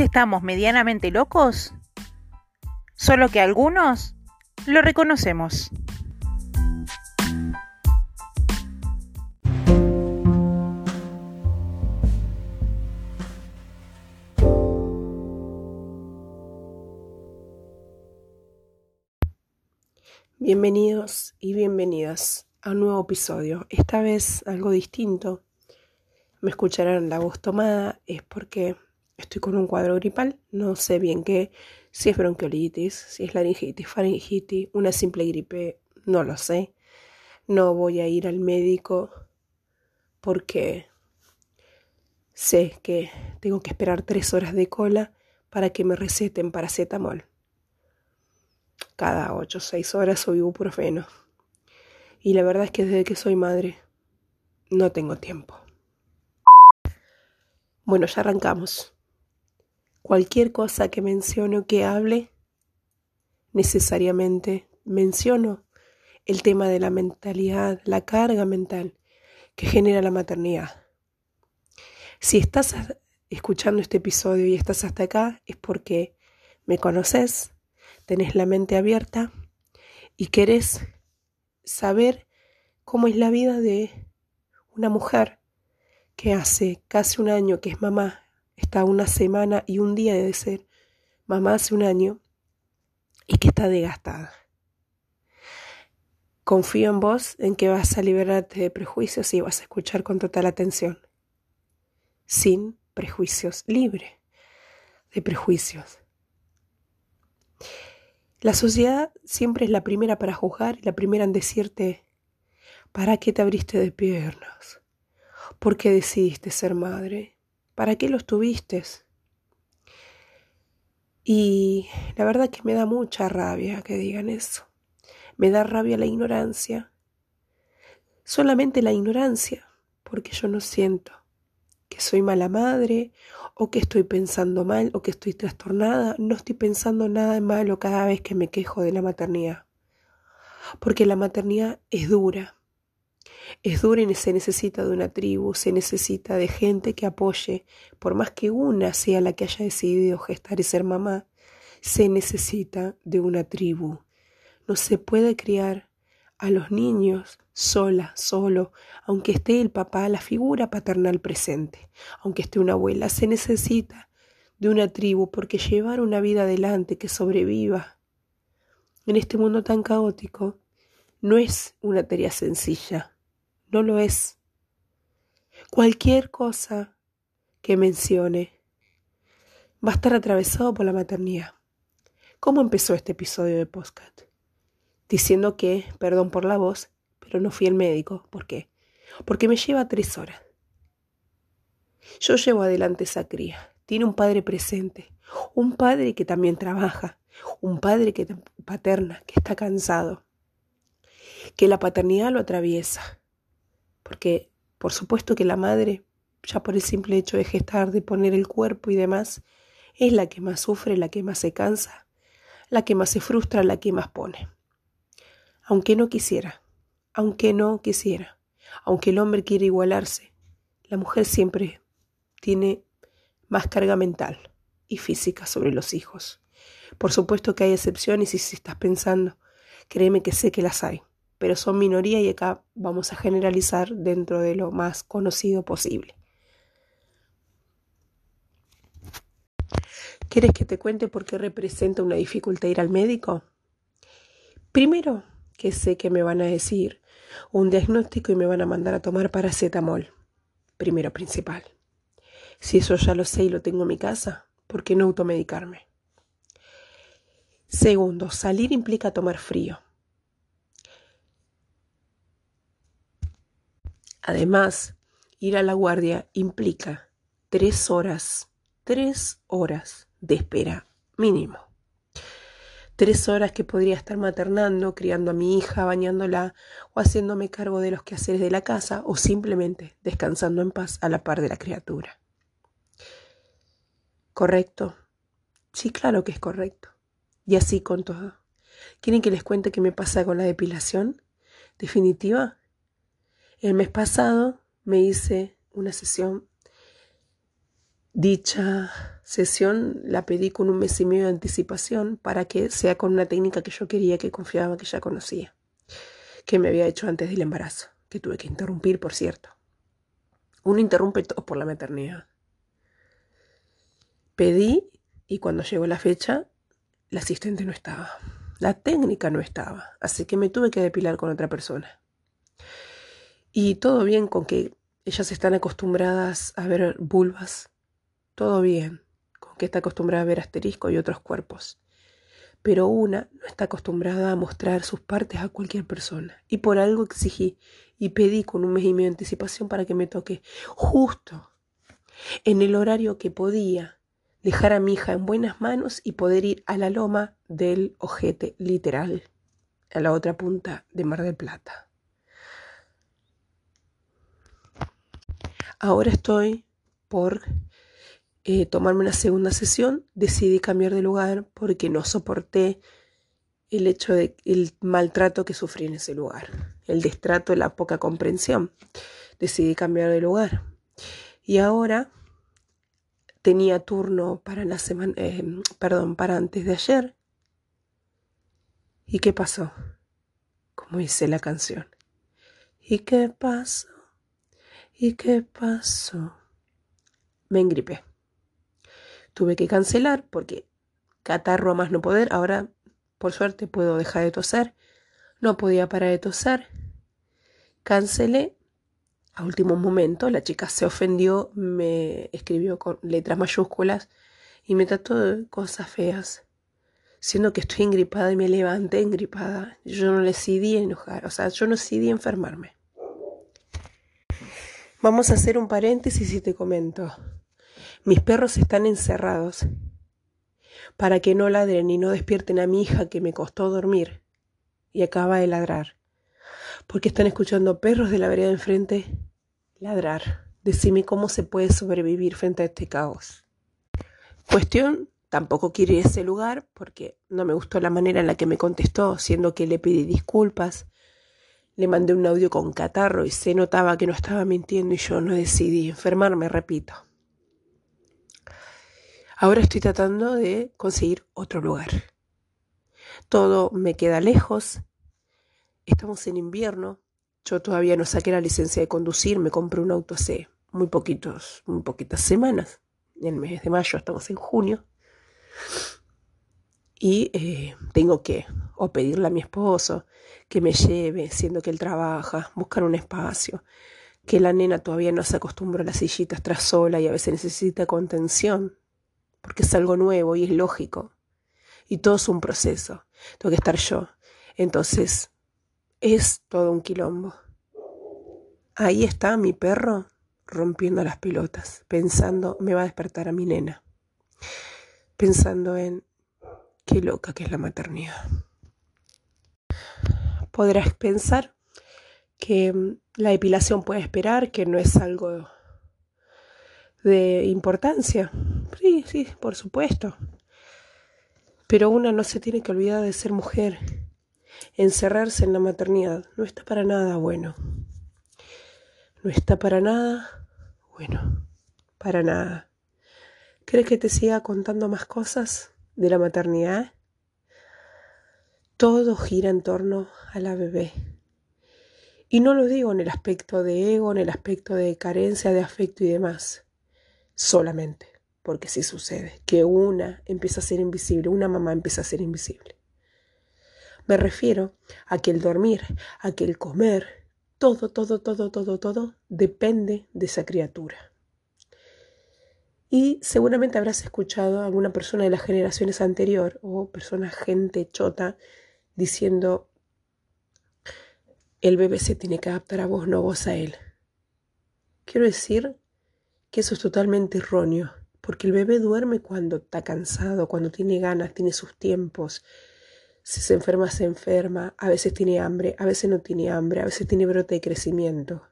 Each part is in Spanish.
Estamos medianamente locos, solo que algunos lo reconocemos. Bienvenidos y bienvenidas a un nuevo episodio, esta vez algo distinto. Me escucharán la voz tomada, es porque estoy con un cuadro gripal, no sé bien qué, si es bronquiolitis, si es laringitis, faringitis, una simple gripe, no lo sé. No voy a ir al médico porque sé que tengo que esperar tres horas de cola para que me receten paracetamol cada ocho o seis horas soy ibuprofeno. Y la verdad es que desde que soy madre no tengo tiempo. Bueno, ya arrancamos. Cualquier cosa que mencione o que hable, necesariamente menciono el tema de la mentalidad, la carga mental que genera la maternidad. Si estás escuchando este episodio y estás hasta acá, es porque me conoces, tenés la mente abierta y querés saber cómo es la vida de una mujer que hace casi un año que es mamá, está una semana y un día de ser mamá hace un año y que está desgastada. Confío en vos, en que vas a liberarte de prejuicios y vas a escuchar con total atención. Sin prejuicios, libre de prejuicios. La sociedad siempre es la primera para juzgar y la primera en decirte, ¿para qué te abriste de piernas? ¿Por qué decidiste ser madre? ¿Para qué los tuviste? Y la verdad que me da mucha rabia que digan eso. Me da rabia la ignorancia. Solamente la ignorancia, porque yo no siento que soy mala madre o que estoy pensando mal o que estoy trastornada. No estoy pensando nada malo cada vez que me quejo de la maternidad. Porque la maternidad es dura. Es dura y se necesita de una tribu, se necesita de gente que apoye, por más que una sea la que haya decidido gestar y ser mamá, se necesita de una tribu. No se puede criar a los niños sola, solo, aunque esté el papá, la figura paternal presente, aunque esté una abuela, se necesita de una tribu porque llevar una vida adelante que sobreviva en este mundo tan caótico no es una tarea sencilla, no lo es. Cualquier cosa que mencione va a estar atravesado por la maternidad. ¿Cómo empezó este episodio de Postcat? Diciendo que, perdón por la voz, pero no fui al médico. ¿Por qué? Porque me lleva tres horas. Yo llevo adelante esa cría. Tiene un padre presente, un padre que también trabaja, un padre que paterna, que está cansado, que la paternidad lo atraviesa. Porque, por supuesto que la madre, ya por el simple hecho de gestar, de poner el cuerpo y demás, es la que más sufre, la que más se cansa, la que más se frustra, la que más pone. Aunque no quisiera aunque no quisiera, aunque el hombre quiere igualarse, la mujer siempre tiene más carga mental y física sobre los hijos. Por supuesto que hay excepciones y si estás pensando, créeme que sé que las hay, pero son minoría y acá vamos a generalizar dentro de lo más conocido posible. ¿Quieres que te cuente por qué representa una dificultad ir al médico? Primero, que sé que me van a decir, un diagnóstico y me van a mandar a tomar paracetamol. Primero principal. Si eso ya lo sé y lo tengo en mi casa, ¿por qué no automedicarme? Segundo, salir implica tomar frío. Además, ir a la guardia implica tres horas, tres horas de espera mínimo. Tres horas que podría estar maternando, criando a mi hija, bañándola o haciéndome cargo de los quehaceres de la casa o simplemente descansando en paz a la par de la criatura. ¿Correcto? Sí, claro que es correcto. Y así con todo. ¿Quieren que les cuente qué me pasa con la depilación? Definitiva. El mes pasado me hice una sesión Dicha sesión la pedí con un mes y medio de anticipación para que sea con una técnica que yo quería, que confiaba, que ya conocía, que me había hecho antes del embarazo, que tuve que interrumpir, por cierto. Uno interrumpe todo por la maternidad. Pedí y cuando llegó la fecha, la asistente no estaba. La técnica no estaba, así que me tuve que depilar con otra persona. Y todo bien con que ellas están acostumbradas a ver vulvas, todo bien con que está acostumbrada a ver asterisco y otros cuerpos. Pero una no está acostumbrada a mostrar sus partes a cualquier persona. Y por algo exigí y pedí con un mes y medio de anticipación para que me toque justo en el horario que podía dejar a mi hija en buenas manos y poder ir a la loma del ojete literal, a la otra punta de Mar del Plata. Ahora estoy por eh, tomarme una segunda sesión, decidí cambiar de lugar porque no soporté el hecho de el maltrato que sufrí en ese lugar, el destrato, la poca comprensión. Decidí cambiar de lugar. Y ahora tenía turno para la semana, eh, perdón, para antes de ayer. ¿Y qué pasó? Como dice la canción. ¿Y qué pasó? ¿Y qué pasó? Me engripé. Tuve que cancelar porque catarro a más no poder. Ahora, por suerte, puedo dejar de toser. No podía parar de toser. Cancelé a último momento la chica se ofendió, me escribió con letras mayúsculas y me trató de cosas feas. Siendo que estoy engripada y me levanté engripada, yo no decidí enojar, o sea, yo no decidí enfermarme. Vamos a hacer un paréntesis y te comento. Mis perros están encerrados para que no ladren y no despierten a mi hija que me costó dormir y acaba de ladrar porque están escuchando perros de la vereda enfrente ladrar. Decime cómo se puede sobrevivir frente a este caos. Cuestión, tampoco quiere ir a ese lugar porque no me gustó la manera en la que me contestó, siendo que le pedí disculpas. Le mandé un audio con catarro y se notaba que no estaba mintiendo y yo no decidí enfermarme, repito. Ahora estoy tratando de conseguir otro lugar. Todo me queda lejos, Estamos en invierno. Yo todavía no saqué la licencia de conducir, me compré un auto hace muy poquitos, muy poquitas semanas. En el mes de mayo estamos en junio. Y eh, tengo que o pedirle a mi esposo que me lleve, siendo que él trabaja, buscar un espacio, que la nena todavía no se acostumbra a las sillitas tras sola y a veces necesita contención, porque es algo nuevo y es lógico. Y todo es un proceso. Tengo que estar yo. Entonces, es todo un quilombo. Ahí está mi perro rompiendo las pelotas, pensando, me va a despertar a mi nena, pensando en qué loca que es la maternidad. Podrás pensar que mm, la depilación puede esperar, que no es algo de importancia. Sí, sí, por supuesto. Pero una no se tiene que olvidar de ser mujer encerrarse en la maternidad no está para nada bueno. No está para nada bueno. Para nada. ¿Crees que te siga contando más cosas de la maternidad? Todo gira en torno a la bebé. Y no lo digo en el aspecto de ego, en el aspecto de carencia de afecto y demás. Solamente porque sí sucede que una empieza a ser invisible, una mamá empieza a ser invisible. Me refiero a que el dormir, a que el comer, todo, todo, todo, todo, todo depende de esa criatura. Y seguramente habrás escuchado a alguna persona de las generaciones anterior o persona gente chota diciendo el bebé se tiene que adaptar a vos, no vos a él. Quiero decir que eso es totalmente erróneo, porque el bebé duerme cuando está cansado, cuando tiene ganas, tiene sus tiempos, si se enferma, se enferma, a veces tiene hambre, a veces no tiene hambre, a veces tiene brote de crecimiento.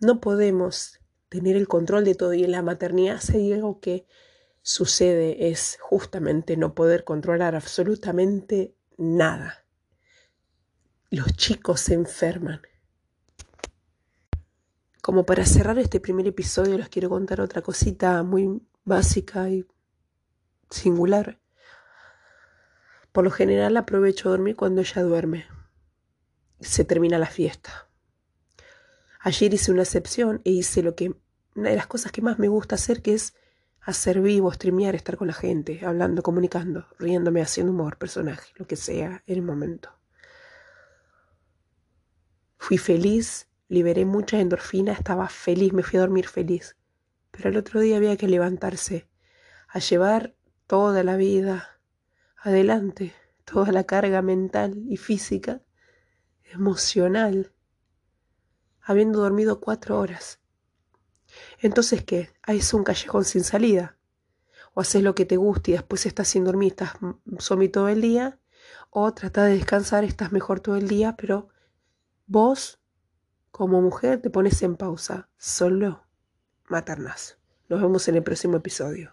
No podemos tener el control de todo y en la maternidad si algo que sucede es justamente no poder controlar absolutamente nada. Los chicos se enferman. Como para cerrar este primer episodio les quiero contar otra cosita muy básica y singular. Por lo general aprovecho a dormir cuando ella duerme. Se termina la fiesta. Ayer hice una excepción e hice lo que una de las cosas que más me gusta hacer, que es hacer vivo, streamear, estar con la gente, hablando, comunicando, riéndome, haciendo humor, personaje, lo que sea en el momento. Fui feliz, liberé mucha endorfina, estaba feliz, me fui a dormir feliz. Pero el otro día había que levantarse, a llevar toda la vida adelante, toda la carga mental y física, emocional, habiendo dormido cuatro horas. Entonces, ¿qué? Ahí es un callejón sin salida. O haces lo que te guste y después estás sin dormir, estás zombie todo el día. O trata de descansar, estás mejor todo el día, pero vos, como mujer, te pones en pausa. Solo matarnas. Nos vemos en el próximo episodio.